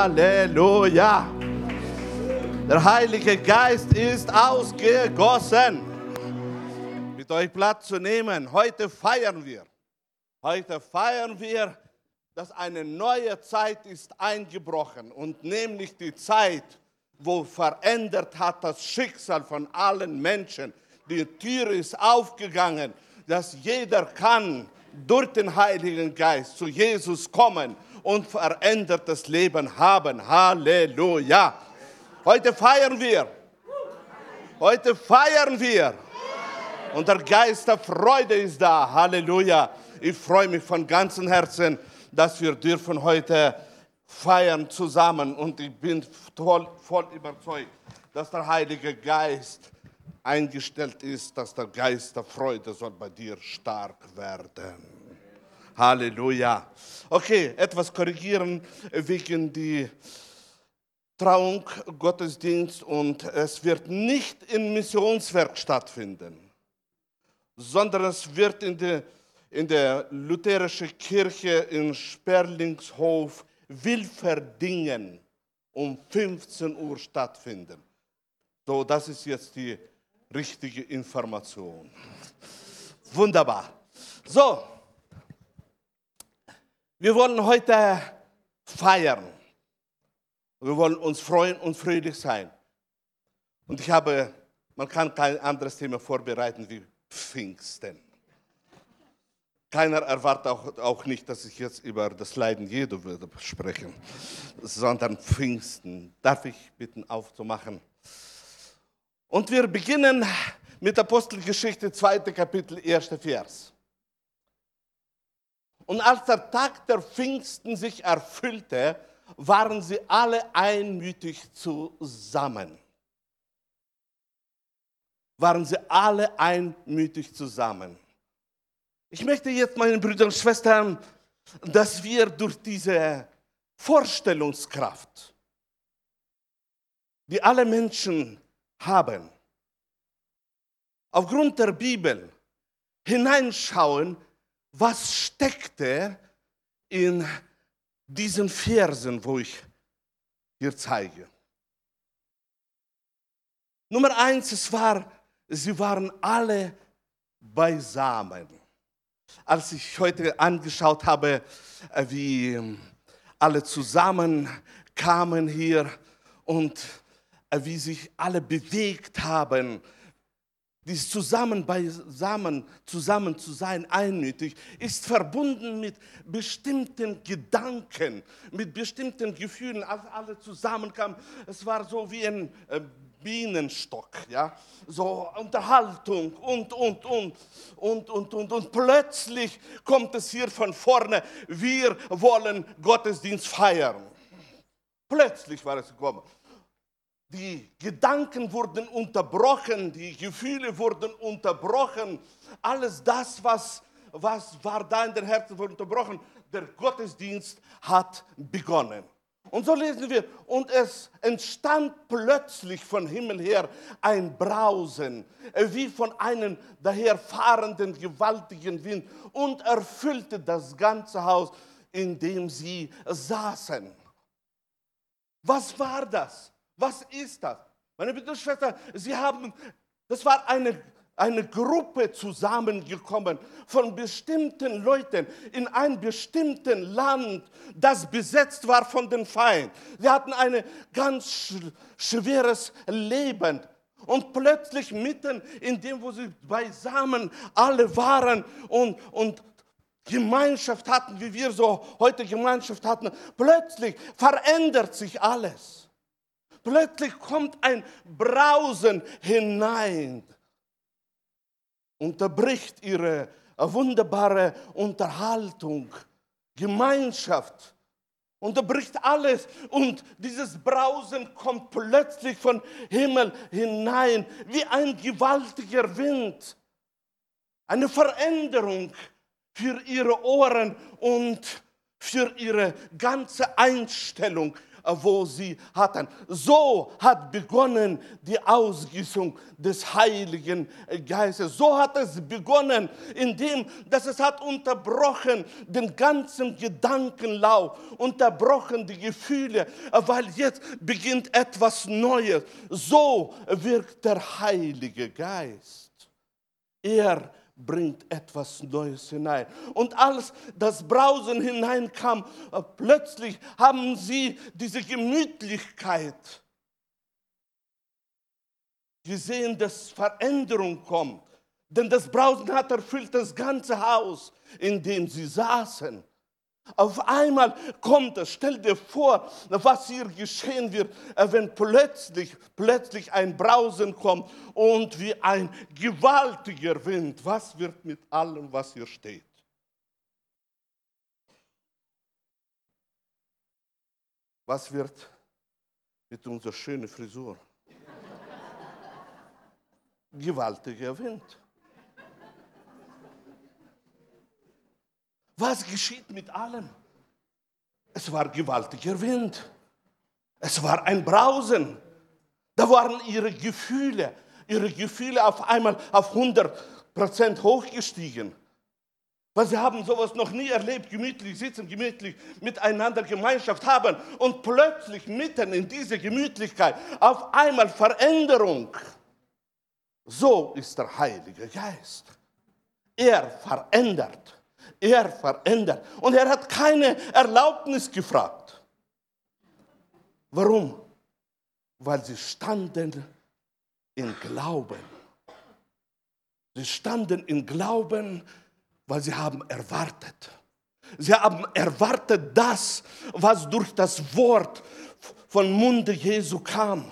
Halleluja. Der Heilige Geist ist ausgegossen. Mit euch Platz zu nehmen. Heute feiern wir. Heute feiern wir, dass eine neue Zeit ist eingebrochen und nämlich die Zeit, wo verändert hat das Schicksal von allen Menschen. Die Tür ist aufgegangen, dass jeder kann durch den Heiligen Geist zu Jesus kommen und verändertes Leben haben. Halleluja. Heute feiern wir. Heute feiern wir. Und der Geist der Freude ist da. Halleluja. Ich freue mich von ganzem Herzen, dass wir dürfen heute feiern zusammen. Und ich bin voll, voll überzeugt, dass der Heilige Geist eingestellt ist, dass der Geist der Freude soll bei dir stark werden. Halleluja. Okay, etwas korrigieren wegen die Trauung, Gottesdienst und es wird nicht im Missionswerk stattfinden, sondern es wird in der, in der lutherischen Kirche in Sperlingshof Wilferdingen um 15 Uhr stattfinden. So, das ist jetzt die richtige Information. Wunderbar. So, wir wollen heute feiern. Wir wollen uns freuen und fröhlich sein. Und ich habe, man kann kein anderes Thema vorbereiten wie Pfingsten. Keiner erwartet auch, auch nicht, dass ich jetzt über das Leiden Jesu würde sprechen, sondern Pfingsten. Darf ich bitten, aufzumachen? Und wir beginnen mit Apostelgeschichte, 2. Kapitel, 1. Vers. Und als der Tag der Pfingsten sich erfüllte, waren sie alle einmütig zusammen. Waren sie alle einmütig zusammen. Ich möchte jetzt meinen Brüdern und Schwestern, dass wir durch diese Vorstellungskraft, die alle Menschen haben, aufgrund der Bibel hineinschauen, was steckte in diesen Versen, wo ich hier zeige. Nummer eins, es war, sie waren alle beisammen. Als ich heute angeschaut habe, äh, wie alle zusammen kamen hier und äh, wie sich alle bewegt haben, dieses zusammen beisammen, zusammen zu sein, einmütig, ist verbunden mit bestimmten Gedanken, mit bestimmten Gefühlen. Als alle zusammenkamen, es war so wie ein äh, Bienenstock, ja, so Unterhaltung und, und, und, und, und, und, und plötzlich kommt es hier von vorne, wir wollen Gottesdienst feiern. Plötzlich war es gekommen. Die Gedanken wurden unterbrochen, die Gefühle wurden unterbrochen. Alles das, was, was war da in den Herzen, wurde unterbrochen. Der Gottesdienst hat begonnen. Und so lesen wir, und es entstand plötzlich von Himmel her ein Brausen, wie von einem daherfahrenden gewaltigen Wind, und erfüllte das ganze Haus, in dem sie saßen. Was war das? Was ist das? Meine Brüder und Schwestern, Sie haben, das war eine, eine Gruppe zusammengekommen von bestimmten Leuten in einem bestimmten Land, das besetzt war von den Feinden. Sie hatten ein ganz sch schweres Leben. Und plötzlich mitten in dem, wo sie beisammen alle waren und, und Gemeinschaft hatten, wie wir so heute Gemeinschaft hatten, plötzlich verändert sich alles. Plötzlich kommt ein Brausen hinein, unterbricht ihre wunderbare Unterhaltung, Gemeinschaft, unterbricht alles und dieses Brausen kommt plötzlich von Himmel hinein wie ein gewaltiger Wind. Eine Veränderung für ihre Ohren und für ihre ganze Einstellung wo sie hatten. So hat begonnen die Ausgießung des Heiligen Geistes. So hat es begonnen, indem dass es hat unterbrochen den ganzen Gedankenlauf, unterbrochen die Gefühle, weil jetzt beginnt etwas Neues. So wirkt der Heilige Geist. Er bringt etwas Neues hinein. Und als das Brausen hineinkam, äh, plötzlich haben sie diese Gemütlichkeit gesehen, dass Veränderung kommt. Denn das Brausen hat erfüllt das ganze Haus, in dem sie saßen. Auf einmal kommt es, stell dir vor, was hier geschehen wird, äh, wenn plötzlich, plötzlich ein Brausen kommt und wie ein gewaltiger Wind. Was wird mit allem, was hier steht? Was wird mit unserer schönen Frisur? Gewaltiger Wind. Was geschieht mit allem? Es war gewaltiger Wind. Es war ein Brausen. Da waren ihre Gefühle, ihre Gefühle auf einmal auf 100 Prozent hochgestiegen. Weil sie haben sowas noch nie erlebt, gemütlich sitzen, gemütlich miteinander Gemeinschaft haben und plötzlich mitten in diese Gemütlichkeit auf einmal Veränderung. So ist der Heilige Geist. Er verändert. Er verändert. Und er hat keine Erlaubnis gefragt. Warum? Weil sie standen in Glauben. Sie standen in Glauben, weil sie haben erwartet. Sie haben erwartet das, was durch das Wort von Munde Jesu kam.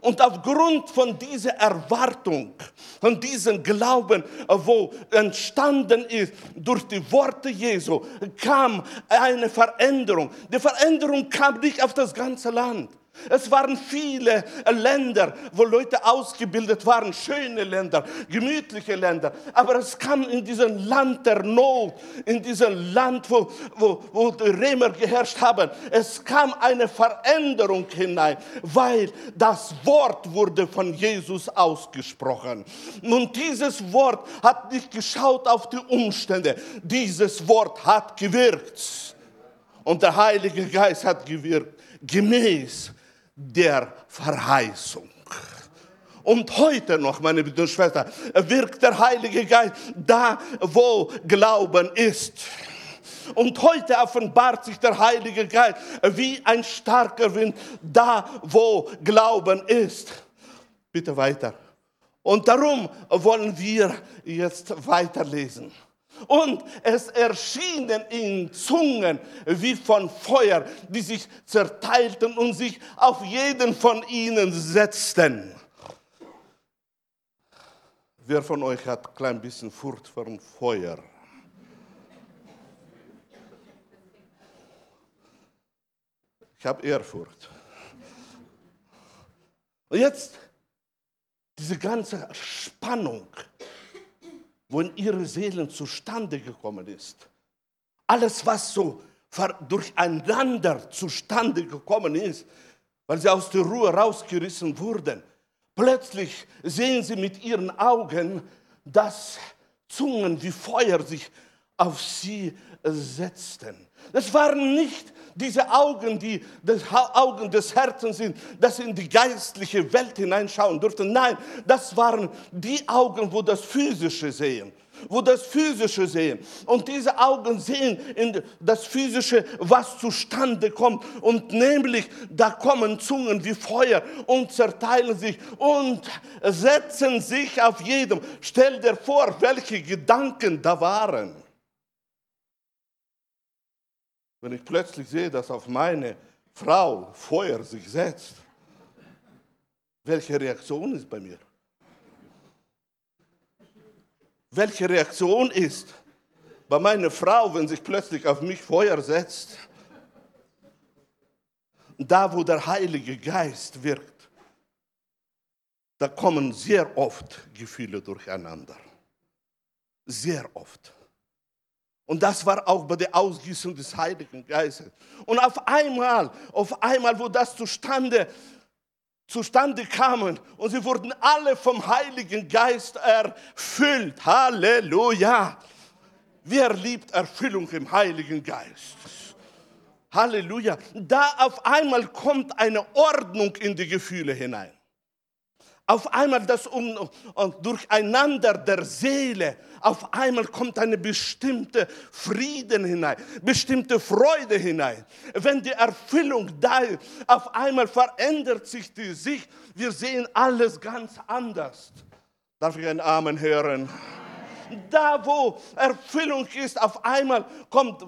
Und aufgrund von dieser Erwartung, von diesem Glauben, wo entstanden ist durch die Worte Jesu, kam eine Veränderung. Die Veränderung kam nicht auf das ganze Land. Es waren viele Länder, wo Leute ausgebildet waren, schöne Länder, gemütliche Länder. Aber es kam in diesem Land der Not, in diesem Land, wo, wo, wo die Römer geherrscht haben. Es kam eine Veränderung hinein, weil das Wort wurde von Jesus ausgesprochen. Und dieses Wort hat nicht geschaut auf die Umstände. Dieses Wort hat gewirkt. Und der Heilige Geist hat gewirkt, gemäß der Verheißung. Und heute noch, meine Brüder und Schwestern, wirkt der Heilige Geist da, wo Glauben ist. Und heute offenbart sich der Heilige Geist wie ein starker Wind da, wo Glauben ist. Bitte weiter. Und darum wollen wir jetzt weiterlesen und es erschienen in Zungen wie von Feuer, die sich zerteilten und sich auf jeden von ihnen setzten. Wer von euch hat ein klein bisschen Furcht vor dem Feuer? Ich habe Ehrfurcht. Und jetzt diese ganze Spannung wo in ihre Seelen zustande gekommen ist. Alles, was so durcheinander zustande gekommen ist, weil sie aus der Ruhe rausgerissen wurden. Plötzlich sehen sie mit ihren Augen, dass Zungen wie Feuer sich auf sie setzten. Das waren nicht diese Augen, die die Augen des Herzens sind, sie in die geistliche Welt hineinschauen durften. Nein, das waren die Augen, wo das Physische sehen wo das Physische sehen. Und diese Augen sehen in das Physische, was zustande kommt. Und nämlich, da kommen Zungen wie Feuer und zerteilen sich und setzen sich auf jedem. Stell dir vor, welche Gedanken da waren. Wenn ich plötzlich sehe, dass auf meine Frau Feuer sich setzt, welche Reaktion ist bei mir? Welche Reaktion ist bei meiner Frau, wenn sich plötzlich auf mich Feuer setzt? Da, wo der Heilige Geist wirkt, da kommen sehr oft Gefühle durcheinander. Sehr oft. Und das war auch bei der Ausgießung des Heiligen Geistes. Und auf einmal, auf einmal, wo das zustande, zustande kam und sie wurden alle vom Heiligen Geist erfüllt. Halleluja. Wer liebt Erfüllung im Heiligen Geist? Halleluja. Da auf einmal kommt eine Ordnung in die Gefühle hinein. Auf einmal das um, Durcheinander der Seele, auf einmal kommt eine bestimmte Frieden hinein, bestimmte Freude hinein. Wenn die Erfüllung da ist, auf einmal verändert sich die Sicht. Wir sehen alles ganz anders. Darf ich ein Amen hören? Da, wo Erfüllung ist, auf einmal kommt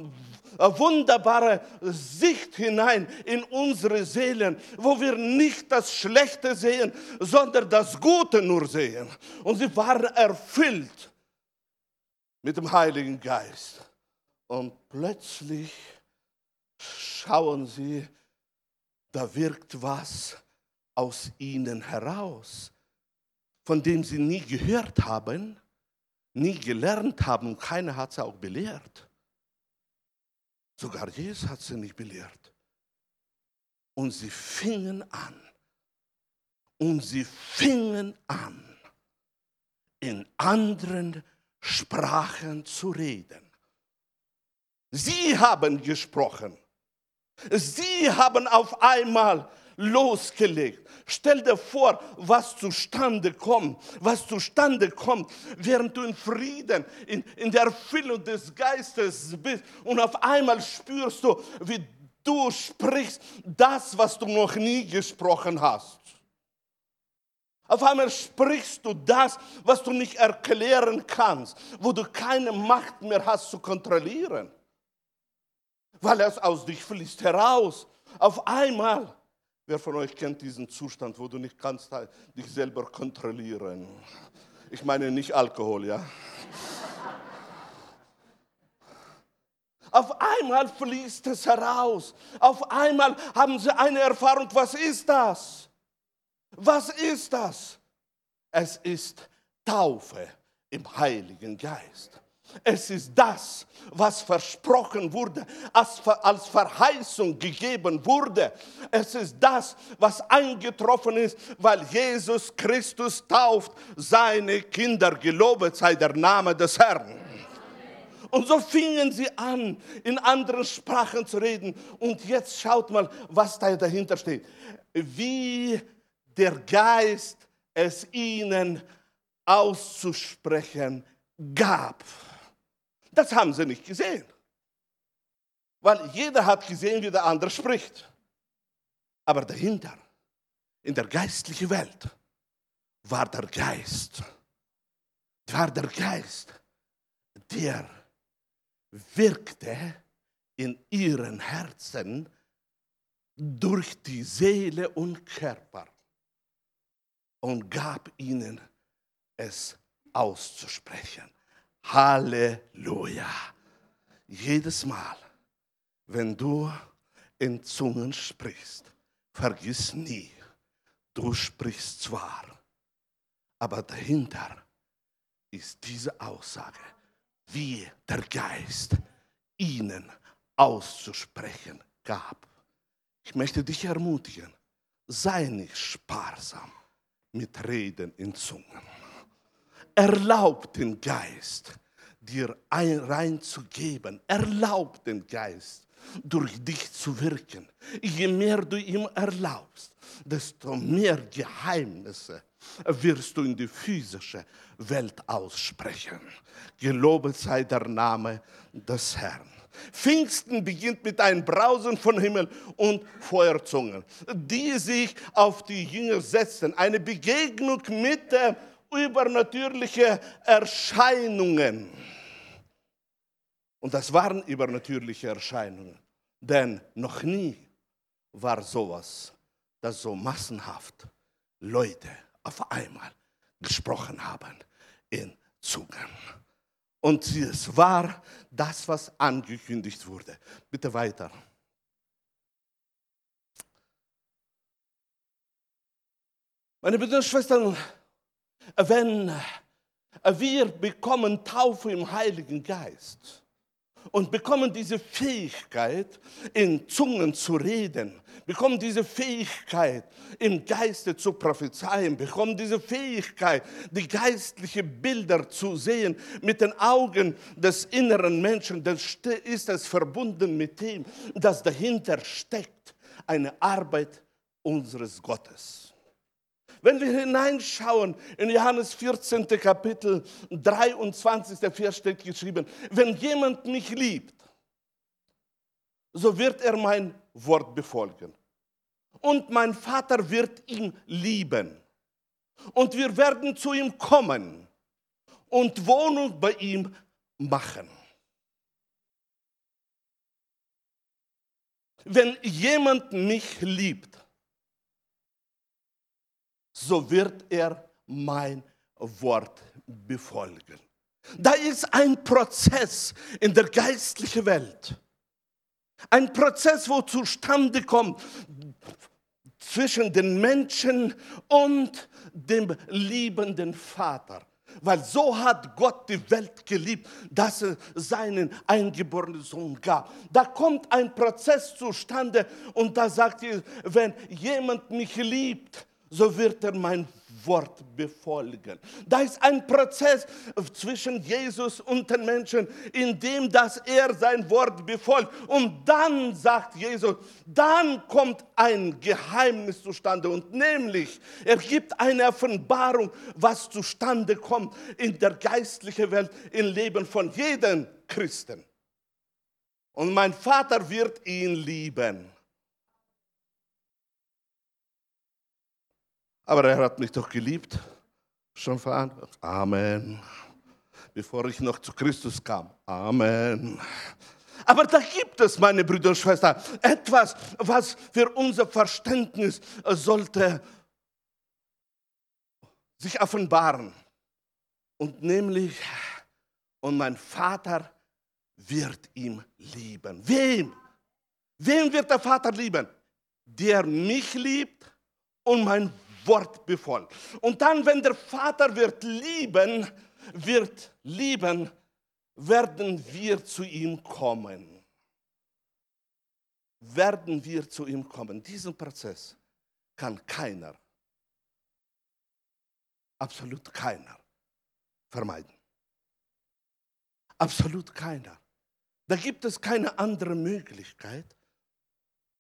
wunderbare Sicht hinein in unsere Seelen, wo wir nicht das Schlechte sehen, sondern das Gute nur sehen. Und sie waren erfüllt mit dem Heiligen Geist. Und plötzlich schauen sie, da wirkt was aus ihnen heraus, von dem sie nie gehört haben, nie gelernt haben keiner hat sie auch belehrt. Sogar Jesus hat sie nicht belehrt. Und sie fingen an. Und sie fingen an, in anderen Sprachen zu reden. Sie haben gesprochen. Sie haben auf einmal losgelegt. Stell dir vor, was zustande kommt, was zustande kommt, während du in Frieden, in, in der Erfüllung des Geistes bist und auf einmal spürst du, wie du sprichst das, was du noch nie gesprochen hast. Auf einmal sprichst du das, was du nicht erklären kannst, wo du keine Macht mehr hast zu kontrollieren, weil es aus dich fließt heraus. Auf einmal Wer von euch kennt diesen Zustand, wo du nicht kannst dich selber kontrollieren? Ich meine nicht Alkohol, ja? Auf einmal fließt es heraus. Auf einmal haben sie eine Erfahrung. Was ist das? Was ist das? Es ist Taufe im Heiligen Geist. Es ist das, was versprochen wurde, als, Verheißung gegeben wurde. Es ist das, was eingetroffen ist, weil Jesus Christus tauft seine Kinder. Gelobet sei der Name des Herrn. Und so fingen sie an, in anderen Sprachen zu reden. Und jetzt schaut mal, was da dahinter steht. Wie der Geist es ihnen auszusprechen gab. Das haben sie nicht gesehen. Weil jeder hat gesehen, wie der andere spricht. Aber dahinter, in der geistlichen Welt, war der Geist. War der Geist, der wirkte in ihren Herzen durch die Seele und Körper und gab ihnen es auszusprechen. Halleluja. Jedes Mal, wenn du in Zungen sprichst, vergiss nie, du sprichst zwar, aber dahinter ist diese Aussage, wie der Geist ihnen auszusprechen gab. Ich möchte dich ermutigen, sei nicht sparsam mit Reden in Zungen. Erlaub den Geist, dir ein, reinzugeben. Erlaub den Geist, durch dich zu wirken. Je mehr du ihm erlaubst, desto mehr Geheimnisse wirst du in die physische Welt aussprechen. Gelobet sei der Name des Herrn. Pfingsten beginnt mit einem Brausen von Himmel und Feuerzungen, die sich auf die Jünger setzen. Eine Begegnung mit der übernatürliche Erscheinungen. Und das waren übernatürliche Erscheinungen, denn noch nie war sowas, dass so massenhaft Leute auf einmal gesprochen haben in Zungen. Und es war das, was angekündigt wurde. Bitte weiter. Meine Brüder und Schwestern, wenn wir bekommen Taufe im Heiligen Geist, und bekommen diese Fähigkeit, in Zungen zu reden, bekommen diese Fähigkeit, im Geiste zu prophezeien, bekommen diese Fähigkeit, die geistlichen Bilder zu sehen mit den Augen des inneren Menschen, dann ist es verbunden mit dem, dass dahinter steckt eine Arbeit unseres Gottes. Wenn wir hineinschauen in Johannes 14. Kapitel 23. Vers steht geschrieben, wenn jemand mich liebt, so wird er mein Wort befolgen. Und mein Vater wird ihn lieben. Und wir werden zu ihm kommen und Wohnung bei ihm machen. Wenn jemand mich liebt, so wird er mein Wort befolgen. Da ist ein Prozess in der geistlichen Welt. Ein Prozess, wo zustande kommt zwischen den Menschen und dem liebenden Vater. Weil so hat Gott die Welt geliebt, dass er seinen eingeborenen Sohn gab. Da kommt ein Prozess zustande und da sagt er, wenn jemand mich liebt, so wird er mein Wort befolgen. Da ist ein Prozess zwischen Jesus und den Menschen, in dem dass er sein Wort befolgt. Und dann sagt Jesus, dann kommt ein Geheimnis zustande. Und nämlich, er gibt eine Offenbarung, was zustande kommt in der geistlichen Welt, im Leben von jedem Christen. Und mein Vater wird ihn lieben. Aber er hat mich doch geliebt. Schon verantwortet. Amen. Bevor ich noch zu Christus kam. Amen. Aber da gibt es, meine Brüder und Schwestern, etwas, was für unser Verständnis sollte sich offenbaren. Und nämlich, und mein Vater wird ihn lieben. Wem? Wem wird der Vater lieben? Der mich liebt und mein Wort befolgt. Und dann, wenn der Vater wird lieben, wird lieben, werden wir zu ihm kommen. Werden wir zu ihm kommen. Diesen Prozess kann keiner, absolut keiner vermeiden. Absolut keiner. Da gibt es keine andere Möglichkeit,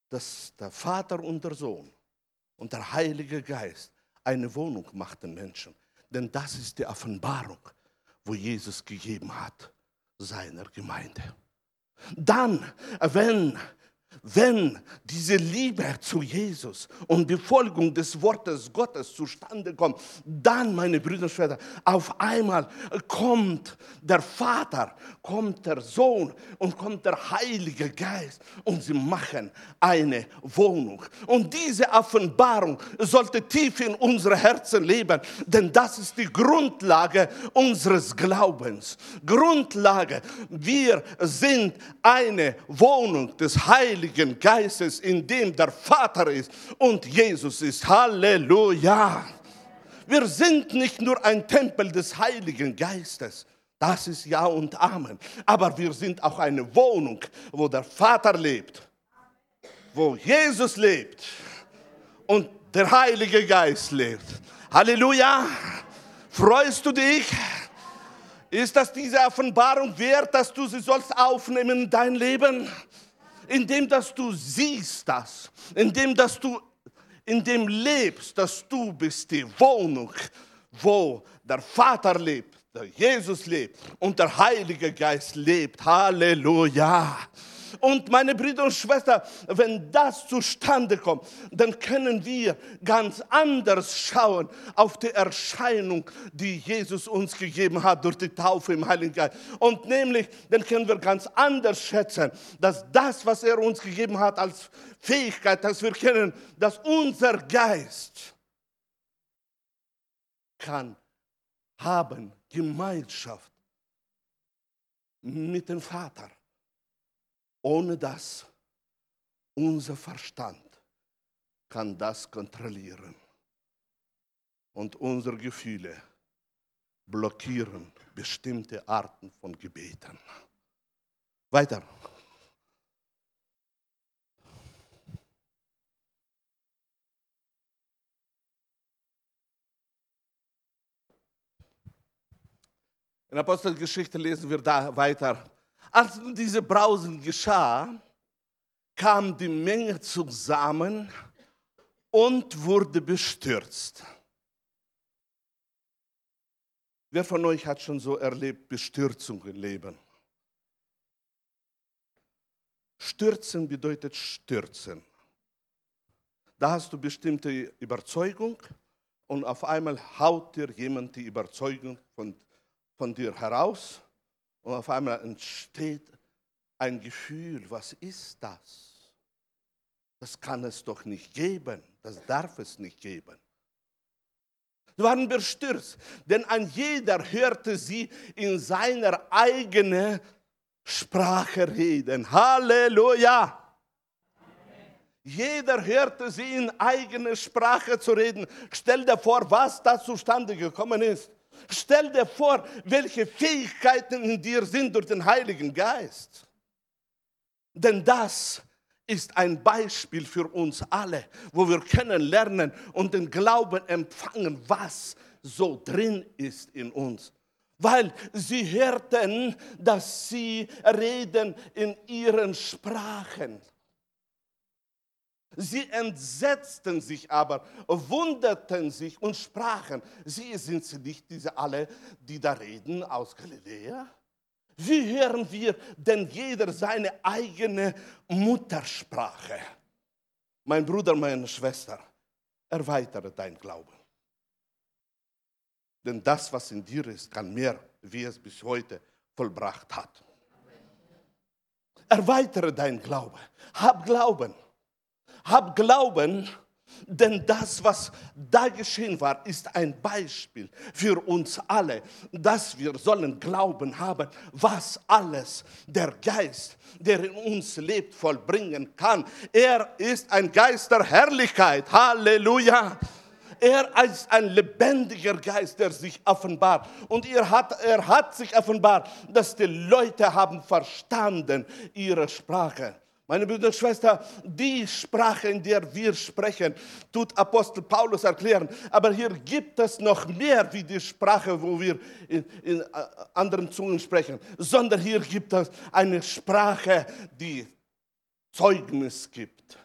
dass der Vater und der Sohn und der Heilige Geist eine Wohnung macht den Menschen. Denn das ist die Offenbarung, wo Jesus gegeben hat seiner Gemeinde. Dann, wenn wenn diese Liebe zu Jesus und Befolgung des Wortes Gottes zustande kommt, dann, meine Brüder und Schwestern, auf einmal kommt der Vater, kommt der Sohn und kommt der Heilige Geist und sie machen eine Wohnung. Und diese Offenbarung sollte tief in unsere Herzen leben, denn das ist die Grundlage unseres Glaubens. Grundlage, wir sind eine Wohnung des Heiligen Heiligen Geistes, in dem der Vater ist und Jesus ist. Halleluja. Wir sind nicht nur ein Tempel des Heiligen Geistes. Das ist Ja und Amen. Aber wir sind auch eine Wohnung, wo der Vater lebt, wo Jesus lebt und der Heilige Geist lebt. Halleluja. Freust du dich? Ist das diese Offenbarung wert, dass du sie sollst aufnehmen in dein Leben? Indem dass du siehst das, indem dass du in dem lebst, dass du bist die Wohnung, wo der Vater lebt, der Jesus lebt und der Heilige Geist lebt. Halleluja. Und meine Brüder und Schwestern, wenn das zustande kommt, dann können wir ganz anders schauen auf die Erscheinung, die Jesus uns gegeben hat durch die Taufe im Heiligen Geist. Und nämlich, dann können wir ganz anders schätzen, dass das, was er uns gegeben hat als Fähigkeit, dass wir kennen, dass unser Geist kann haben Gemeinschaft mit dem Vater ohne das unser Verstand kann das kontrollieren. Und unsere Gefühle blockieren bestimmte Arten von Gebeten. Weiter. In Apostelgeschichte lesen wir da weiter. Als diese Brausen geschah, kam die Menge zusammen und wurde bestürzt. Wer von euch hat schon so erlebt, Bestürzung im Leben? Stürzen bedeutet stürzen. Da hast du bestimmte Überzeugung und auf einmal haut dir jemand die Überzeugung von, von dir heraus und auf einmal entsteht ein Gefühl, was ist das? Das kann es doch nicht geben, das darf es nicht geben. Sie waren bestürzt, denn ein jeder hörte sie in seiner eigenen Sprache reden. Halleluja! Jeder hörte sie in eigener Sprache zu reden. Stell dir vor, was da zustande gekommen ist. Stell dir vor, welche Fähigkeiten in dir sind durch den Heiligen Geist. Denn das ist ein Beispiel für uns alle, wo wir kennenlernen und den Glauben empfangen, was so drin ist in uns. Weil sie hörten, dass sie reden in ihren Sprachen. Sie entsetzten sich aber, wunderten sich und sprachen, sie sind sie nicht diese alle, die da reden aus Galiläa? Wie hören wir denn jeder seine eigene Muttersprache? Mein Bruder, meine Schwester, erweitere dein Glauben. Denn das, was in dir ist, kann mehr, wie es bis heute vollbracht hat. Erweitere dein Glauben. Hab Glauben. Hab Glauben, denn das, was da geschehen war, ist ein Beispiel für uns alle, dass wir sollen Glauben haben, was alles der Geist, der in uns lebt, vollbringen kann. Er ist ein Geist der Herrlichkeit. Halleluja. Er ist ein lebendiger Geist, der sich offenbart. Und er hat, er hat sich offenbart, dass die Leute haben verstanden ihre Sprache. Meine Brüder und Schwestern, die Sprache, in der wir sprechen, tut Apostel Paulus erklären. Aber hier gibt es noch mehr wie die Sprache, wo wir in, in äh, anderen Zungen sprechen, sondern hier gibt es eine Sprache, die Zeugnis gibt.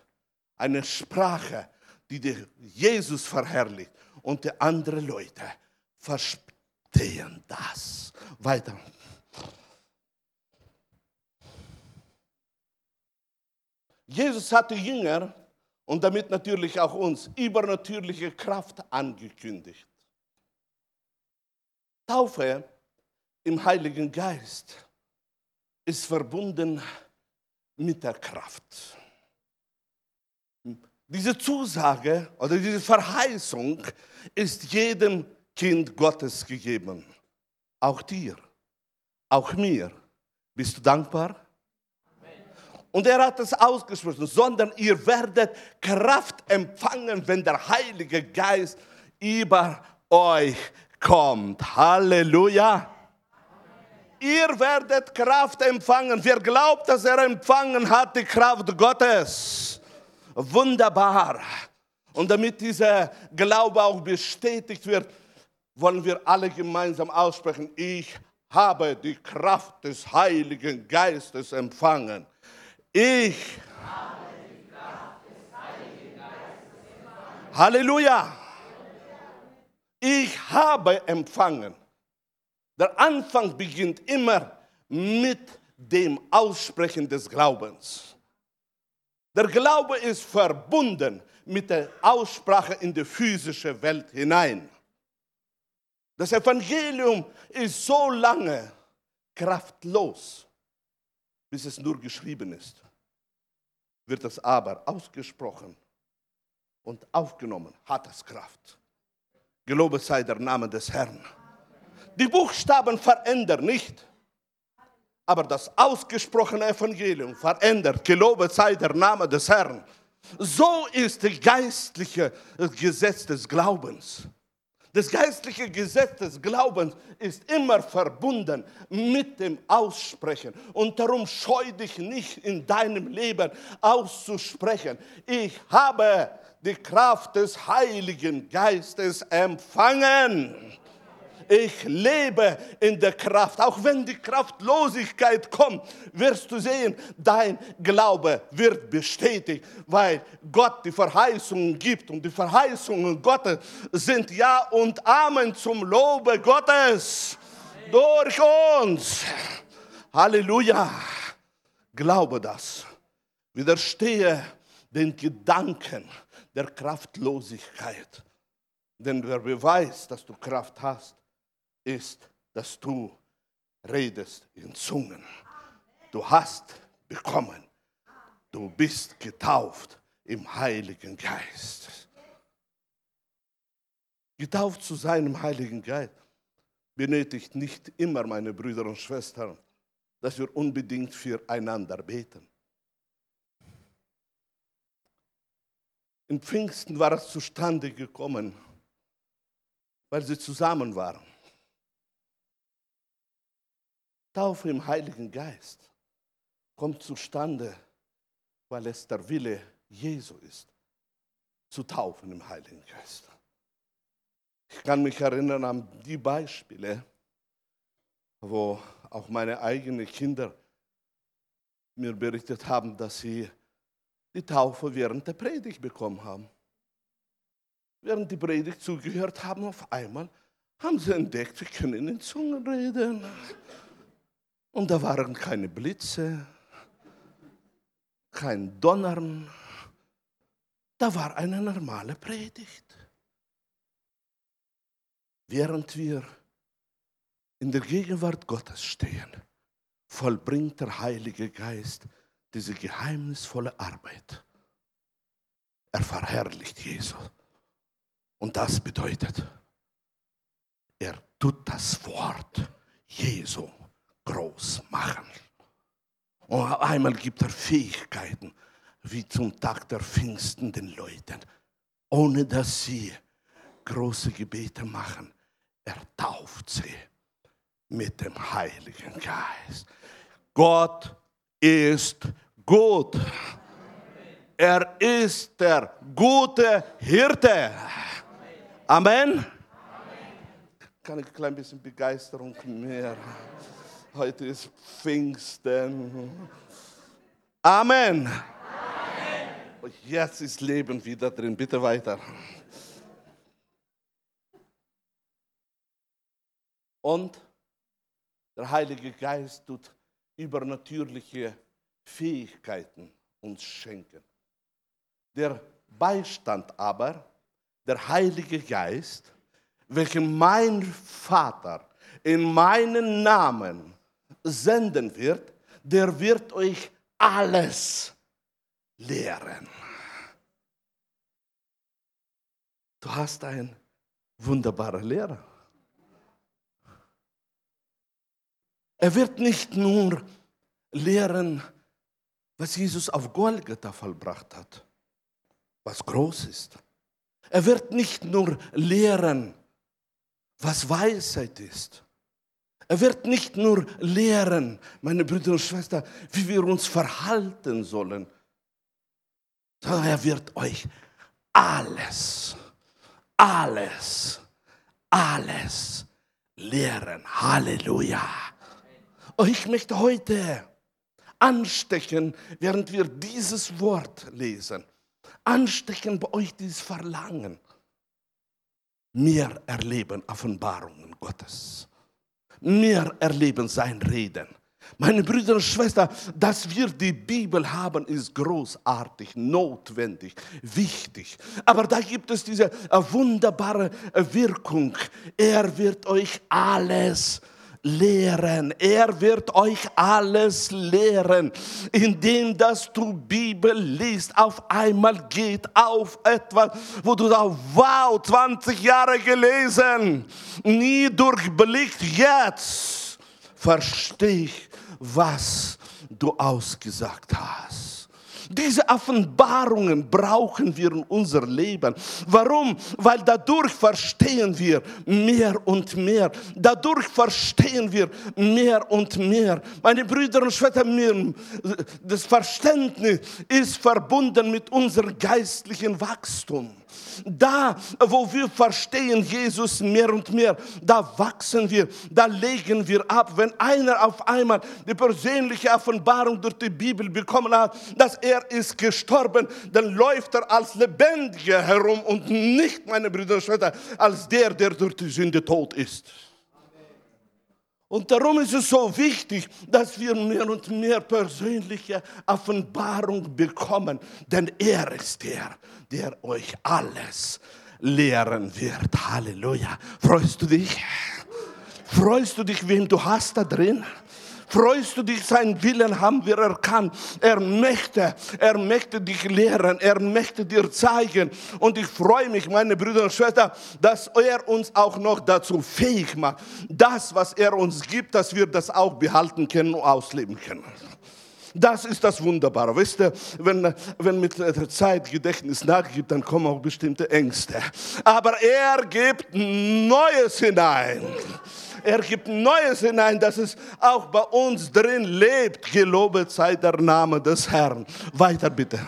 Eine Sprache, die Jesus verherrlicht und die anderen Leute verstehen das. Weiter. Jesus hatte Jünger und damit natürlich auch uns übernatürliche Kraft angekündigt. Taufe im Heiligen Geist ist verbunden mit der Kraft. Diese Zusage oder diese Verheißung ist jedem Kind Gottes gegeben. Auch dir, auch mir. Bist du dankbar? Und er hat es ausgesprochen, sondern ihr werdet Kraft empfangen, wenn der Heilige Geist über euch kommt. Halleluja. Ihr werdet Kraft empfangen. Wer glaubt, dass er empfangen hat, die Kraft Gottes. Wunderbar. Und damit dieser Glaube auch bestätigt wird, wollen wir alle gemeinsam aussprechen, ich habe die Kraft des Heiligen Geistes empfangen. Ich Halleluja. Ich habe empfangen. Der Anfang beginnt immer mit dem Aussprechen des Glaubens. Der Glaube ist verbunden mit der Aussprache in die physische Welt hinein. Das Evangelium ist so lange kraftlos, bis es nur geschrieben ist, wird es aber ausgesprochen und aufgenommen, hat es Kraft. Gelobet sei der Name des Herrn. Die Buchstaben verändern nicht, aber das ausgesprochene Evangelium verändert. Gelobet sei der Name des Herrn. So ist das geistliche Gesetz des Glaubens. Das geistliche Gesetz des Glaubens ist immer verbunden mit dem Aussprechen. Und darum scheu dich nicht in deinem Leben auszusprechen. Ich habe die Kraft des Heiligen Geistes empfangen ich lebe in der Kraft. Auch wenn die Kraftlosigkeit kommt, wirst du sehen, dein Glaube wird bestätigt, weil Gott die Verheißungen gibt. Und die Verheißungen Gottes sind Ja und Amen zum Lobe Gottes Amen. durch uns. Halleluja. Glaube das. Widerstehe den Gedanken der Kraftlosigkeit. Denn wer beweist, dass du Kraft hast, ist, dass du redest in Zungen. Du hast bekommen. Du bist getauft im Heiligen Geist. Getauft zu seinem Heiligen Geist benötigt nicht immer, meine Brüder und Schwestern, dass wir unbedingt füreinander beten. In Pfingsten war es zustande gekommen, weil sie zusammen waren. Taufe im Heiligen Geist kommt zustande, weil es der Wille Jesu ist, zu taufen im Heiligen Geist. Ich kann mich erinnern an die Beispiele, wo auch meine eigenen Kinder mir berichtet haben, dass sie die Taufe während der Predigt bekommen haben. Während die Predigt zugehört haben, auf einmal haben sie entdeckt, wir können in Zungen reden. Und da waren keine Blitze, kein Donnern. Da war eine normale Predigt. Während wir in der Gegenwart Gottes stehen, vollbringt der Heilige Geist diese geheimnisvolle Arbeit. Er verherrlicht Jesus. Und das bedeutet, er tut das Wort Jesu. Und einmal gibt er Fähigkeiten, wie zum Tag der Pfingsten den Leuten, ohne dass sie große Gebete machen. Er tauft sie mit dem Heiligen Geist. Gott ist gut. Er ist der gute Hirte. Amen. Kann ich ein klein bisschen Begeisterung mehr? Heute ist Pfingsten. Amen. Amen. Und jetzt ist Leben wieder drin. Bitte weiter. Und der Heilige Geist tut übernatürliche Fähigkeiten uns schenken. Der Beistand aber, der Heilige Geist, welchen mein Vater in meinen Namen senden wird, der wird euch alles lehren. Du hast einen wunderbaren Lehrer. Er wird nicht nur lehren, was Jesus auf Golgatha vollbracht hat, was groß ist. Er wird nicht nur lehren, was Weisheit ist. Er wird nicht nur lehren, meine Brüder und Schwestern, wie wir uns verhalten sollen, sondern er wird euch alles, alles, alles lehren. Halleluja. Und ich möchte heute anstechen, während wir dieses Wort lesen, anstechen bei euch dieses Verlangen, mehr erleben Offenbarungen Gottes mehr erleben sein Reden. Meine Brüder und Schwestern, dass wir die Bibel haben, ist großartig, notwendig, wichtig. Aber da gibt es diese äh, wunderbare äh, Wirkung. Er wird euch alles lehren. Er wird euch alles lehren, indem dass du Bibel liest. Auf einmal geht auf etwas, wo du sagst, wow, 20 Jahre gelesen, nie durchblickt, jetzt verstehe ich, was du ausgesagt hast. Diese Offenbarungen brauchen wir in unser Leben. Warum? Weil dadurch verstehen wir mehr und mehr. Dadurch verstehen wir mehr und mehr. Meine Brüder und Schwestern, das Verständnis ist verbunden mit unserem geistlichen Wachstum. Da, wo wir verstehen Jesus mehr und mehr, da wachsen wir, da legen wir ab. Wenn einer auf einmal die persönliche Offenbarung durch die Bibel bekommen hat, dass er ist gestorben, dann läuft er als Lebendiger herum und nicht, meine Brüder und Schwestern, als der, der durch die Sünde tot ist. Und darum ist es so wichtig, dass wir mehr und mehr persönliche Offenbarung bekommen, denn er ist der, der euch alles lehren wird. Halleluja. Freust du dich? Freust du dich, wen du hast da drin? Freust du dich, seinen Willen haben wir erkannt. Er möchte, er möchte dich lehren, er möchte dir zeigen. Und ich freue mich, meine Brüder und Schwestern, dass er uns auch noch dazu fähig macht, das, was er uns gibt, dass wir das auch behalten können und ausleben können. Das ist das Wunderbare. Weißt du, wenn, wenn mit der Zeit Gedächtnis nachgibt, dann kommen auch bestimmte Ängste. Aber er gibt Neues hinein. Er gibt Neues hinein, dass es auch bei uns drin lebt. Gelobet sei der Name des Herrn. Weiter bitte.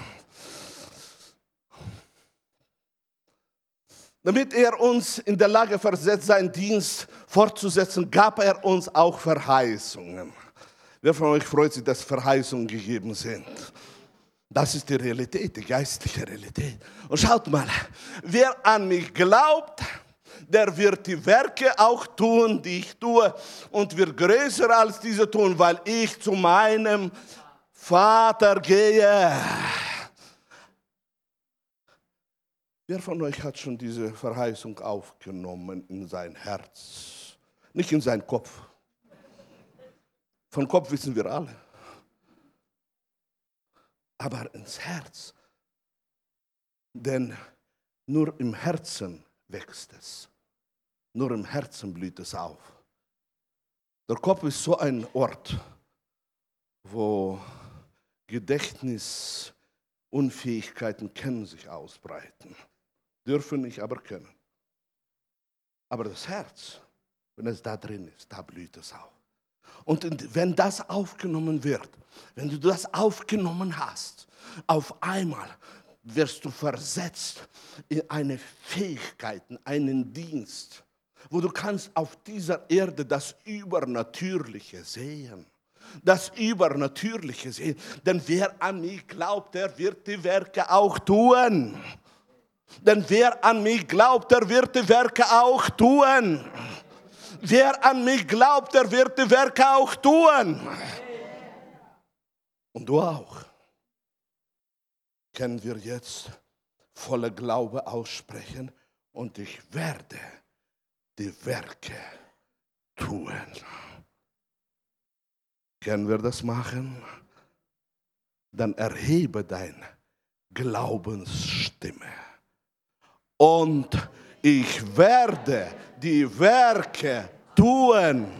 Damit er uns in der Lage versetzt, seinen Dienst fortzusetzen, gab er uns auch Verheißungen. Wer von euch freut sich, dass Verheißungen gegeben sind? Das ist die Realität, die geistliche Realität. Und schaut mal, wer an mich glaubt, der wird die Werke auch tun, die ich tue, und wird größer als diese tun, weil ich zu meinem Vater gehe. Wer von euch hat schon diese Verheißung aufgenommen in sein Herz? Nicht in seinen Kopf. Von Kopf wissen wir alle. Aber ins Herz. Denn nur im Herzen wächst es. Nur im Herzen blüht es auf. Der Kopf ist so ein Ort, wo Gedächtnisunfähigkeiten können sich ausbreiten, dürfen nicht, aber können. Aber das Herz, wenn es da drin ist, da blüht es auf. Und wenn das aufgenommen wird, wenn du das aufgenommen hast, auf einmal wirst du versetzt in eine Fähigkeit, einen Dienst, wo du kannst auf dieser Erde das Übernatürliche sehen. Das Übernatürliche sehen. Denn wer an mich glaubt, der wird die Werke auch tun. Denn wer an mich glaubt, der wird die Werke auch tun. Wer an mich glaubt, der wird die Werke auch tun. Und du auch. Können wir jetzt voller Glaube aussprechen und ich werde die Werke tun. Können wir das machen? Dann erhebe deine Glaubensstimme. Und ich werde die Werke tun.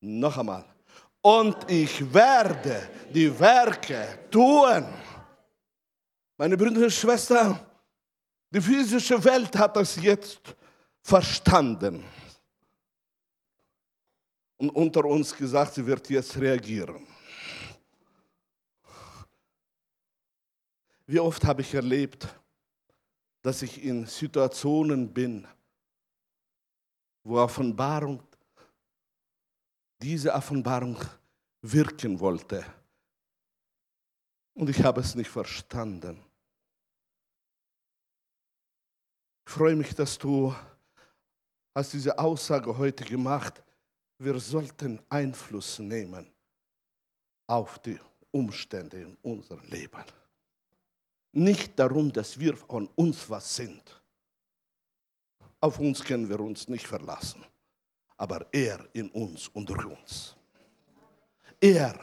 Noch einmal. Und ich werde die Werke tun. Meine Brüder und Schwestern, die physische Welt hat das jetzt verstanden. Und unter uns gesagt, sie wird jetzt reagieren. Wie oft habe ich erlebt, dass ich in Situationen bin, wo Offenbarung, diese Offenbarung wirken wollte. Und ich habe es nicht verstanden. Ich freue mich, dass du hast diese Aussage heute gemacht, wir sollten Einfluss nehmen auf die Umstände in unserem Leben. Nicht darum, dass wir von uns was sind. Auf uns können wir uns nicht verlassen, aber er in uns und durch uns. Er.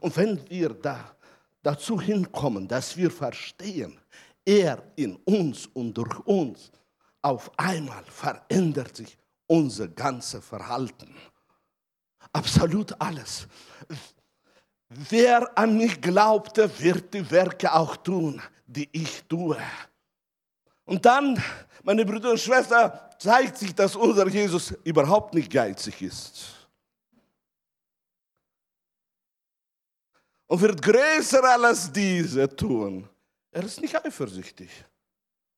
Und wenn wir da dazu hinkommen, dass wir verstehen, er in uns und durch uns, auf einmal verändert sich unser ganzes Verhalten. Absolut alles. wer an mich glaubte, wird die Werke auch tun, die ich tue. Und dann, meine Brüder und Schwestern, zeigt sich, dass unser Jesus überhaupt nicht geizig ist. Und wird größer als diese tun. Er ist nicht eifersüchtig.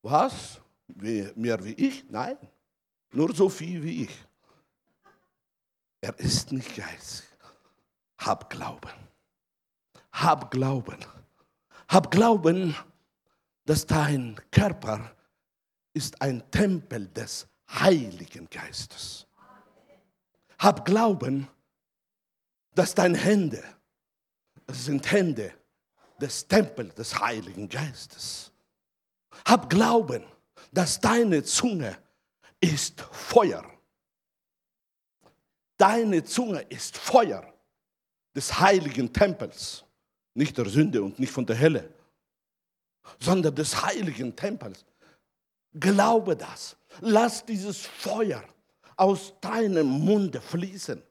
Was? Mehr wie ich? Nein. Nur so viel wie ich. Er ist nicht geizig. Hab Glauben. Hab Glauben. Hab Glauben, dass dein Körper ist ein Tempel des Heiligen Geistes. Hab Glauben, dass deine Hände sind Hände des Tempels des Heiligen Geistes. Hab Glauben, dass deine Zunge ist Feuer. Deine Zunge ist Feuer des heiligen Tempels. Nicht der Sünde und nicht von der Hölle, sondern des heiligen Tempels. Glaube das. Lass dieses Feuer aus deinem Munde fließen.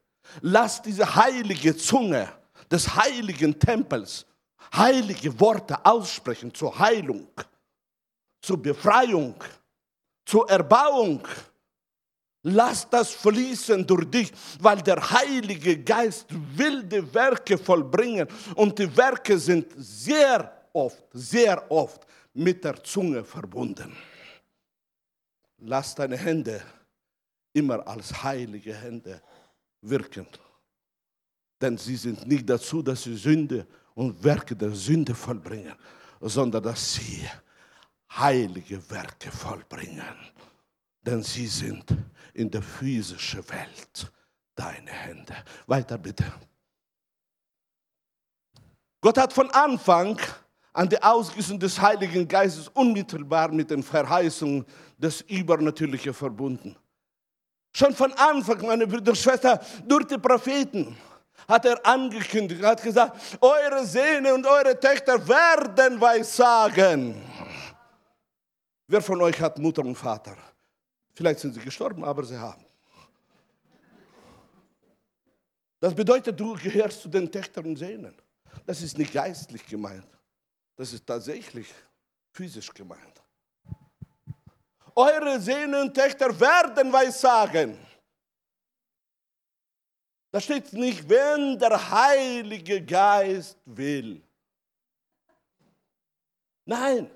Lass diese heilige Zunge des heiligen Tempels heilige Worte aussprechen zur Heilung, zur Befreiung, zur Erbauung. Lass das fließen durch dich, weil der Heilige Geist will die Werke vollbringen und die Werke sind sehr oft, sehr oft mit der Zunge verbunden. Lass deine Hände immer als heilige Hände wirken, denn sie sind nicht dazu, dass sie Sünde und Werke der Sünde vollbringen, sondern dass sie heilige Werke vollbringen. Denn sie sind in der physischen Welt deine Hände. Weiter bitte. Gott hat von Anfang an die Ausgießung des Heiligen Geistes unmittelbar mit den Verheißungen des Übernatürlichen verbunden. Schon von Anfang, meine Brüder und Schwestern, durch die Propheten hat er angekündigt, hat gesagt, eure Söhne und eure Töchter werden weissagen. Wer von euch hat Mutter und Vater? Vielleicht sind sie gestorben, aber sie haben. Das bedeutet, du gehörst zu den Töchtern und Söhnen. Das ist nicht geistlich gemeint. Das ist tatsächlich physisch gemeint. Eure Söhne und Töchter werden weissagen. Da steht nicht, wenn der Heilige Geist will. Nein,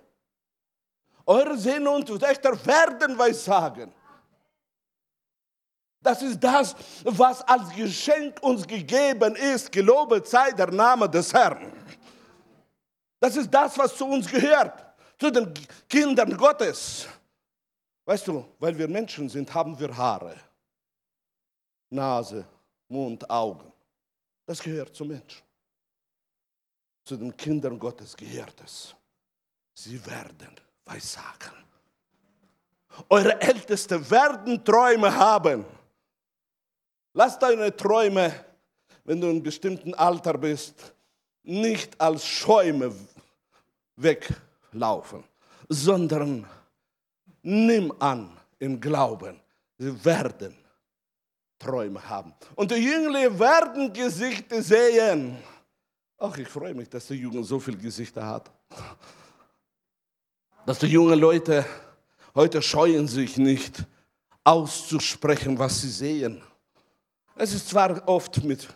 eure Söhne und Töchter werden weissagen. Das ist das, was als Geschenk uns gegeben ist. Gelobet sei der Name des Herrn. Das ist das, was zu uns gehört, zu den Kindern Gottes. Weißt du, weil wir Menschen sind, haben wir Haare, Nase, Mund, Augen. Das gehört zum Menschen. Zu den Kindern Gottes gehört es. Sie werden weissagen. Eure Ältesten werden Träume haben. Lass deine Träume, wenn du in einem bestimmten Alter bist, nicht als Schäume weglaufen, sondern nimm an im Glauben, sie werden Träume haben. Und die Jünglinge werden Gesichter sehen. Ach, ich freue mich, dass der Junge so viele Gesichter hat. Dass die jungen Leute heute scheuen sich nicht auszusprechen, was sie sehen. Es ist zwar oft mit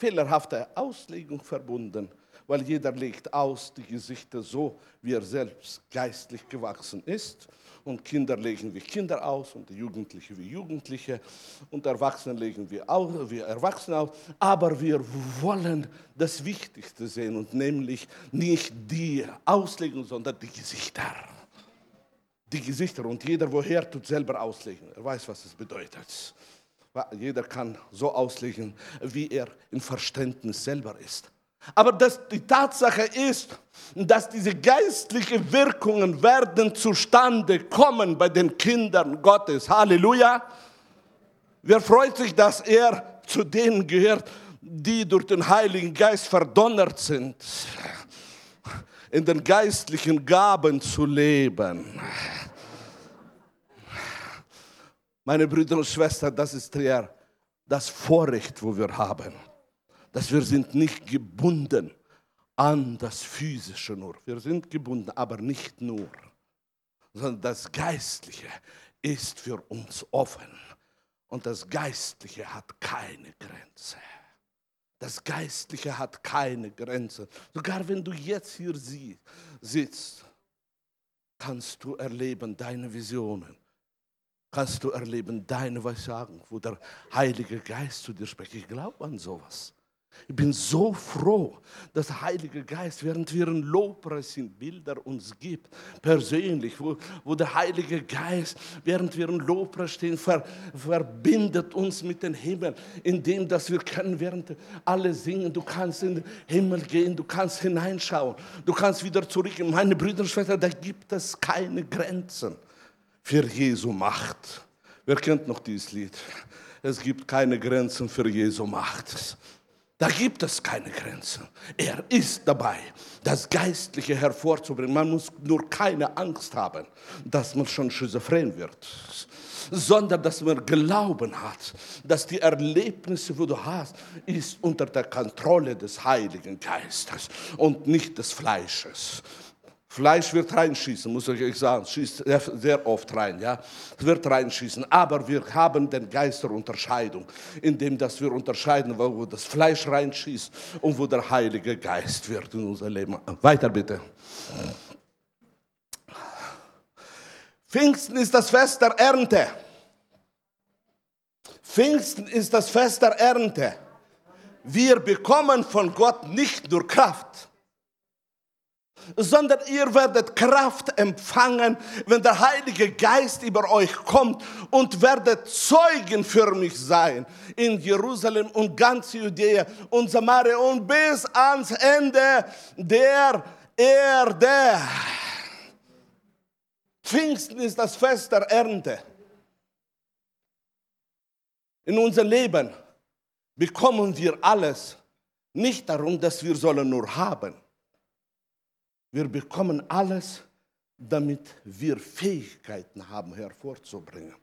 fehlerhafter Auslegung verbunden, weil jeder legt aus die Gesichter so, wie er selbst geistlich gewachsen ist. Und Kinder legen wie Kinder aus und Jugendliche wie Jugendliche und Erwachsene legen wie, auch, wie Erwachsene aus. Aber wir wollen das Wichtigste sehen und nämlich nicht die Auslegung, sondern die Gesichter. Die Gesichter und jeder, woher tut selber auslegen. Er weiß, was es bedeutet. Jeder kann so auslegen, wie er im Verständnis selber ist. Aber das, die Tatsache ist, dass diese geistlichen Wirkungen werden zustande kommen bei den Kindern Gottes. Halleluja. Wer freut sich, dass er zu denen gehört, die durch den Heiligen Geist verdonnert sind, in den geistlichen Gaben zu leben. Meine Brüder und Schwestern, das ist ja das Vorrecht, wo wir haben dass wir sind nicht gebunden an das Physische nur. Wir sind gebunden, aber nicht nur, sondern das Geistliche ist für uns offen. Und das Geistliche hat keine Grenze. Das Geistliche hat keine Grenze. Sogar wenn du jetzt hier sitzt, kannst du erleben deine Visionen. Kannst du erleben deine Weissagen, wo der Heilige Geist zu dir spricht. Ich glaube an sowas. Ich bin so froh, dass der Heilige Geist, während wir in Lobpreis sind, Bilder uns gibt, persönlich, wo, wo der Heilige Geist, während wir in Lobpreis stehen, ver, verbindet uns mit dem Himmel, indem dass wir können, während alle singen, du kannst in den Himmel gehen, du kannst hineinschauen, du kannst wieder zurück. Meine Brüder und Schwestern, da gibt es keine Grenzen für Jesu Macht. Wer kennt noch dieses Lied? Es gibt keine Grenzen für Jesu Macht. Da gibt es keine Grenzen. Er ist dabei, das Geistliche hervorzubringen. Man muss nur keine Angst haben, dass man schon schizophren wird, sondern dass man Glauben hat, dass die Erlebnisse, wo du hast, ist unter der Kontrolle des Heiligen Geistes und nicht des Fleisches. Fleisch wird reinschießen, muss ich euch sagen, schießt sehr oft rein, ja. Wird reinschießen, aber wir haben den Geist der Unterscheidung, indem dass wir unterscheiden, wo das Fleisch reinschießt und wo der Heilige Geist wird in unser Leben. Weiter bitte. Pfingsten ist das Fest der Ernte. Pfingsten ist das Fest der Ernte. Wir bekommen von Gott nicht nur Kraft, sondern ihr werdet Kraft empfangen, wenn der Heilige Geist über euch kommt und werdet Zeugen für mich sein in Jerusalem und ganz Judäa und Samaria und bis ans Ende der Erde. Pfingsten ist das Fest der Ernte. In unser Leben bekommen wir alles nicht darum, dass wir sollen nur haben wir bekommen alles, damit wir Fähigkeiten haben hervorzubringen.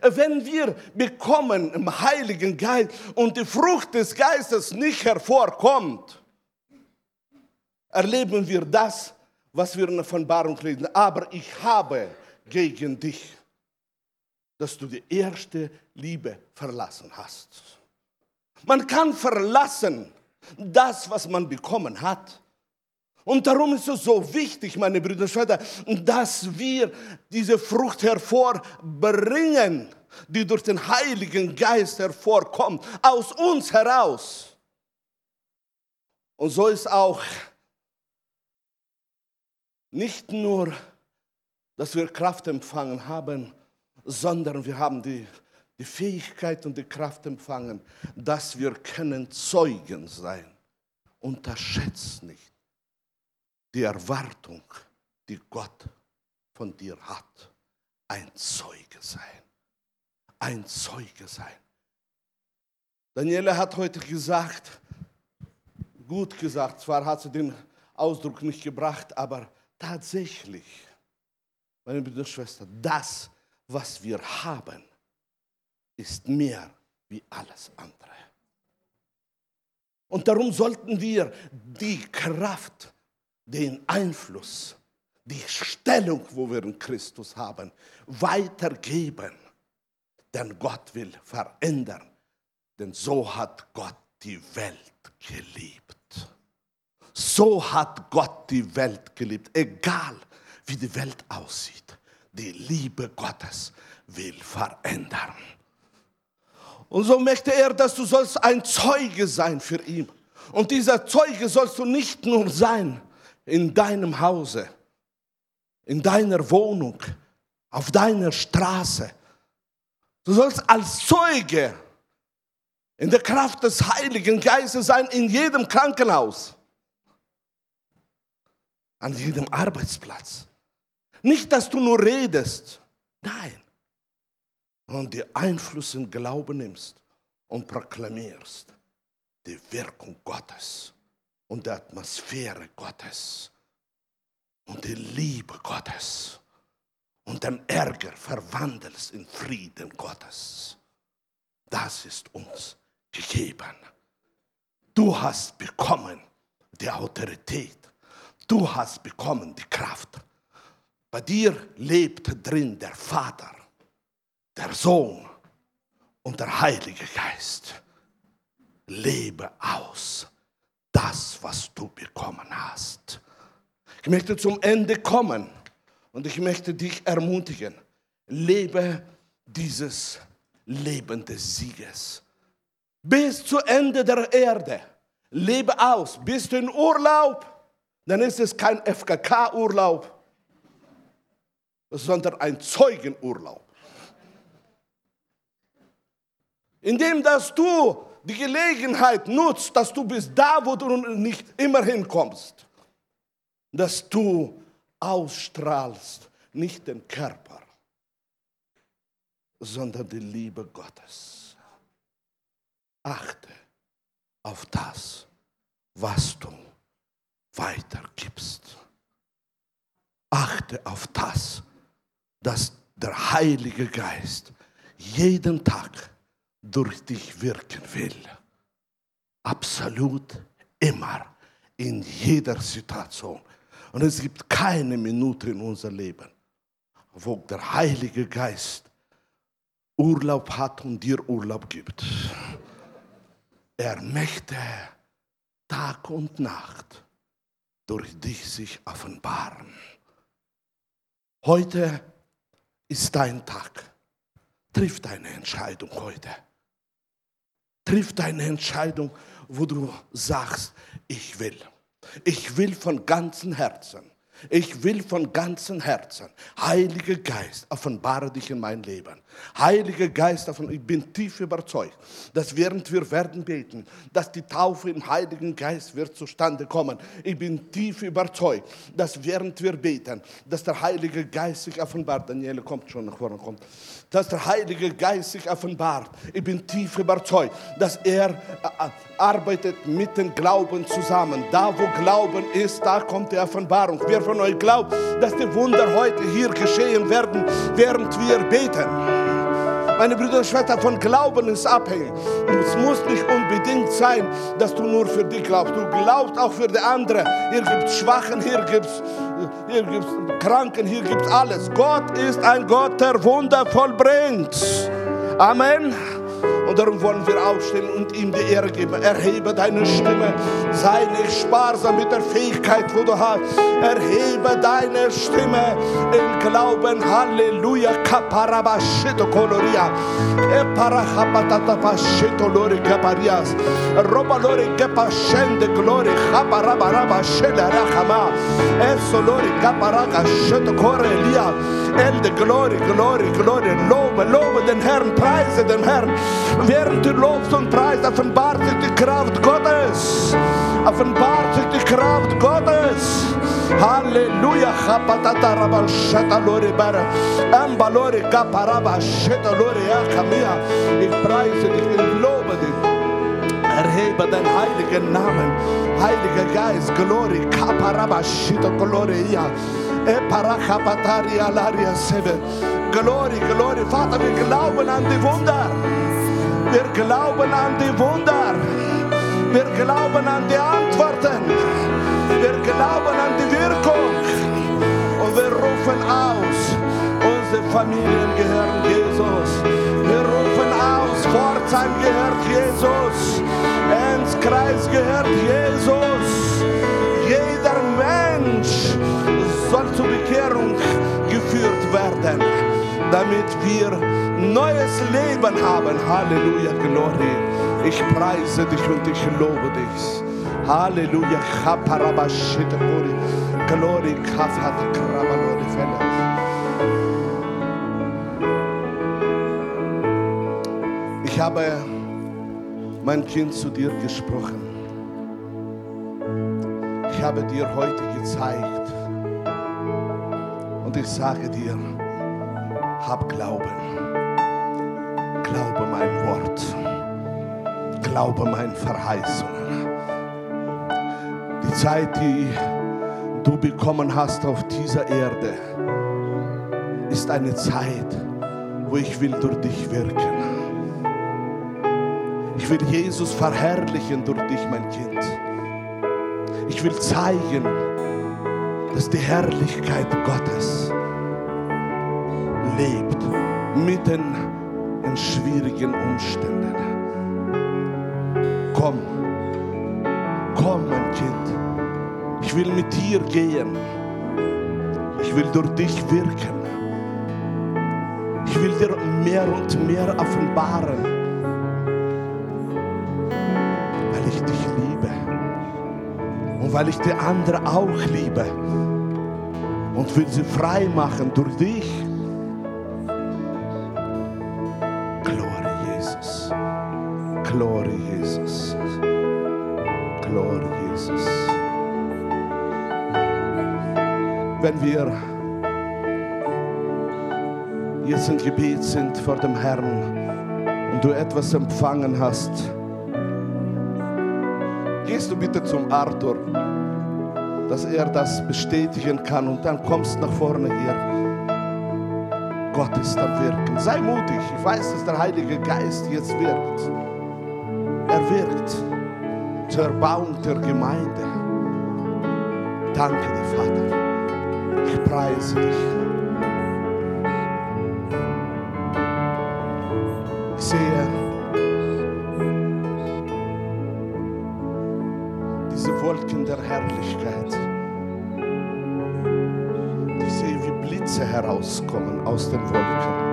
Wenn wir bekommen im Heiligen Geist und die Frucht des Geistes nicht hervorkommt, erleben wir das, was wir in der Offenbarung lesen. Aber ich habe gegen dich, dass du die erste Liebe verlassen hast. Man kann verlassen das, was man bekommen hat. Und darum ist es so wichtig, meine Brüder und Schwestern, dass wir diese Frucht hervorbringen, die durch den Heiligen Geist hervorkommt, aus uns heraus. Und so ist auch nicht nur, dass wir Kraft empfangen haben, sondern wir haben die, die Fähigkeit und die Kraft empfangen, dass wir können Zeugen sein. Unterschätzt nicht die Erwartung, die Gott von dir hat. Ein Zeuge sein. Ein Zeuge sein. Daniela hat heute gesagt, gut gesagt, zwar hat sie den Ausdruck nicht gebracht, aber tatsächlich, meine Brüder und Schwestern, das, was wir haben, ist mehr wie alles andere. Und darum sollten wir die Kraft den Einfluss, die Stellung, wo wir in Christus haben, weitergeben. Denn Gott will verändern. Denn so hat Gott die Welt geliebt. So hat Gott die Welt geliebt. Egal wie die Welt aussieht, die Liebe Gottes will verändern. Und so möchte er, dass du sollst ein Zeuge sein für ihn. Und dieser Zeuge sollst du nicht nur sein, in deinem Hause, in deiner Wohnung, auf deiner Straße. Du sollst als Zeuge in der Kraft des Heiligen Geistes sein, in jedem Krankenhaus, an jedem Arbeitsplatz. Nicht, dass du nur redest, nein, sondern die Einfluss im Glauben nimmst und proklamierst die Wirkung Gottes und der Atmosphäre Gottes und die Liebe Gottes und den Ärger verwandelst in Frieden Gottes. Das ist uns gegeben. Du hast bekommen die Autorität. Du hast bekommen die Kraft. Bei dir lebt drin der Vater, der Sohn und der Heilige Geist. Lebe aus das, was du bekommen hast. Ich möchte zum Ende kommen und ich möchte dich ermutigen. Lebe dieses Leben des Sieges. Bis zu Ende der Erde. Lebe aus. Bist du in Urlaub? Dann ist es kein FKK-Urlaub, sondern ein Zeugenurlaub. Indem dass du die Gelegenheit nutzt, dass du bist da, wo du nicht immer hinkommst, dass du ausstrahlst, nicht den Körper, sondern die Liebe Gottes. Achte auf das, was du weitergibst. Achte auf das, dass der Heilige Geist jeden Tag durch dich wirken will. Absolut immer, in jeder Situation. Und es gibt keine Minute in unser Leben, wo der Heilige Geist Urlaub hat und dir Urlaub gibt. Er möchte Tag und Nacht durch dich sich offenbaren. Heute ist dein Tag. Triff deine Entscheidung heute. Triff deine Entscheidung, wo du sagst, ich will. Ich will von ganzem Herzen ich will von ganzem Herzen, Heiliger Geist, offenbare dich in mein Leben. Heiliger Geist, ich bin tief überzeugt, dass während wir werden beten, dass die Taufe im Heiligen Geist wird zustande kommen. Ich bin tief überzeugt, dass während wir beten, dass der Heilige Geist sich offenbart. Daniele kommt schon nach vorne, kommt. Dass der Heilige Geist sich offenbart. Ich bin tief überzeugt, dass er äh, äh, arbeitet mit dem Glauben zusammen. Da, wo Glauben ist, da kommt die Offenbarung. Wir von euch glaubt, dass die Wunder heute hier geschehen werden, während wir beten. Meine Brüder und Schwestern, von Glauben ist abhängig. Es muss nicht unbedingt sein, dass du nur für dich glaubst. Du glaubst auch für die anderen. Hier gibt es Schwachen, hier gibt es hier gibt's Kranken, hier gibt es alles. Gott ist ein Gott, der Wunder vollbringt. Amen. Und darum wollen wir aufstehen und ihm die Ehre geben. Erhebe deine Stimme. Sei nicht sparsam mit der Fähigkeit, wo du hast. Erhebe deine Stimme im Glauben. Halleluja. Kaparabashito koloria. Eparahapatatapashito lori kaparias. Roba lori kapashende glory. Kaparabaraba shela rachama. Eso lori kaparaga shito korelia. Elde glory, glory, glory. Lobe, lobe den Herrn. Preise den Herrn. Während du lobst und preist, offenbart sich die Kraft Gottes. Offenbart sich die Kraft Gottes. Halleluja. Ich preise dich, ich lobe dich. Erhebe den heiligen Namen. Heiliger Geist, Glory, Kaparaba shita Gloria. Sebe. Glory, Glory. Vater, wir glauben an die Wunder. Wir glauben an die Wunder. Wir glauben an die Antworten. Wir glauben an die Wirkung. Und wir rufen aus, unsere Familien gehören Jesus. Wir rufen aus, Pforzheim gehört Jesus. Enzkreis gehört Jesus. Jeder Mensch soll zur Bekehrung geführt werden, damit wir neues Leben haben. Halleluja, Glory. Ich preise dich und ich lobe dich. Halleluja, Chaparabashitapuri. Glory, Kafat, Krabalori. Ich habe mein Kind zu dir gesprochen. Ich habe dir heute gezeigt und ich sage dir, hab Glauben. Glaube mein Wort. Glaube meinen Verheißungen. Die Zeit, die du bekommen hast auf dieser Erde, ist eine Zeit, wo ich will durch dich wirken. Ich will Jesus verherrlichen durch dich, mein Kind. Ich will zeigen, dass die Herrlichkeit Gottes lebt mitten in schwierigen Umständen. Komm, komm, mein Kind. Ich will mit dir gehen. Ich will durch dich wirken. Ich will dir mehr und mehr offenbaren, weil ich dich liebe und weil ich die andere auch liebe und will sie frei machen durch dich. Glory Jesus. Glory Jesus. Glory Jesus. Wenn wir jetzt im Gebet sind vor dem Herrn und du etwas empfangen hast, gehst du bitte zum Arthur, dass er das bestätigen kann und dann kommst nach vorne hier. Gott ist am Wirken. Sei mutig. Ich weiß, dass der Heilige Geist jetzt wirkt. Er wirkt zur Erbauung der Gemeinde. Danke dir, Vater. Ich preise dich. Ich sehe aus den Wolken.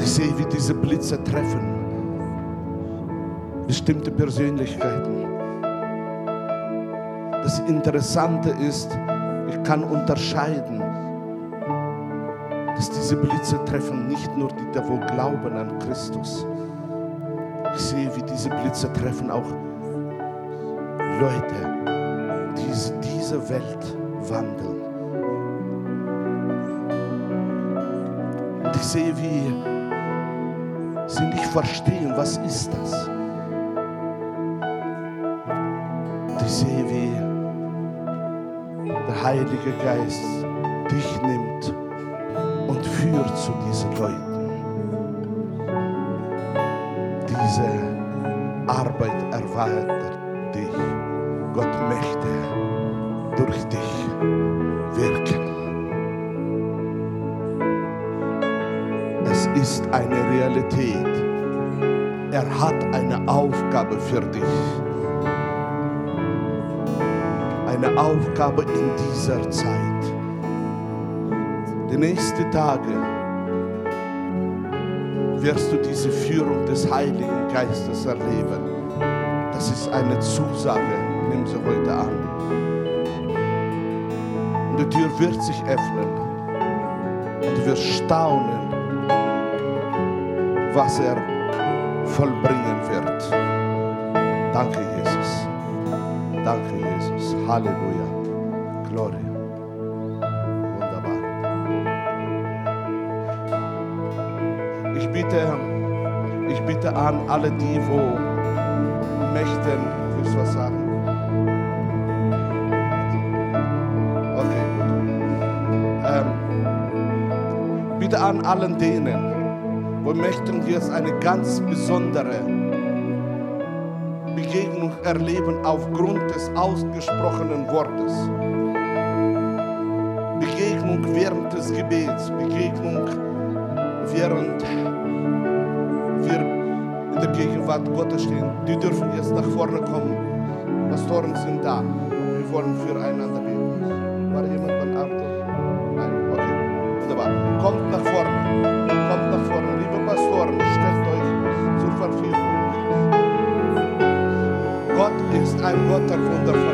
Ich sehe, wie diese Blitze treffen bestimmte Persönlichkeiten. Das Interessante ist, ich kann unterscheiden, dass diese Blitze treffen nicht nur die, die wo glauben an Christus. Ich sehe, wie diese Blitze treffen auch Leute, die diese Welt wandeln. Ich sehe, wie sie nicht verstehen, was ist das? Und ich sehe, wie der Heilige Geist dich nimmt und führt zu diesen Leuten. Diese Arbeit erweitert dich. Gott möchte ist eine Realität. Er hat eine Aufgabe für dich. Eine Aufgabe in dieser Zeit. Die nächsten Tage wirst du diese Führung des Heiligen Geistes erleben. Das ist eine Zusage. Nimm sie heute an. Und die Tür wird sich öffnen. Und du wirst staunen, was er vollbringen wird. Danke, Jesus. Danke, Jesus. Halleluja. Gloria. Wunderbar. Ich bitte, ich bitte an alle die, wo möchten, willst du was sagen? Okay, gut. Ähm, bitte an allen denen, wo möchten jetzt eine ganz besondere Begegnung erleben aufgrund des ausgesprochenen Wortes. Begegnung während des Gebets, Begegnung während wir in der Gegenwart Gottes stehen. Die dürfen jetzt nach vorne kommen. Pastoren sind da. Wir wollen füreinander Verfügung. Gott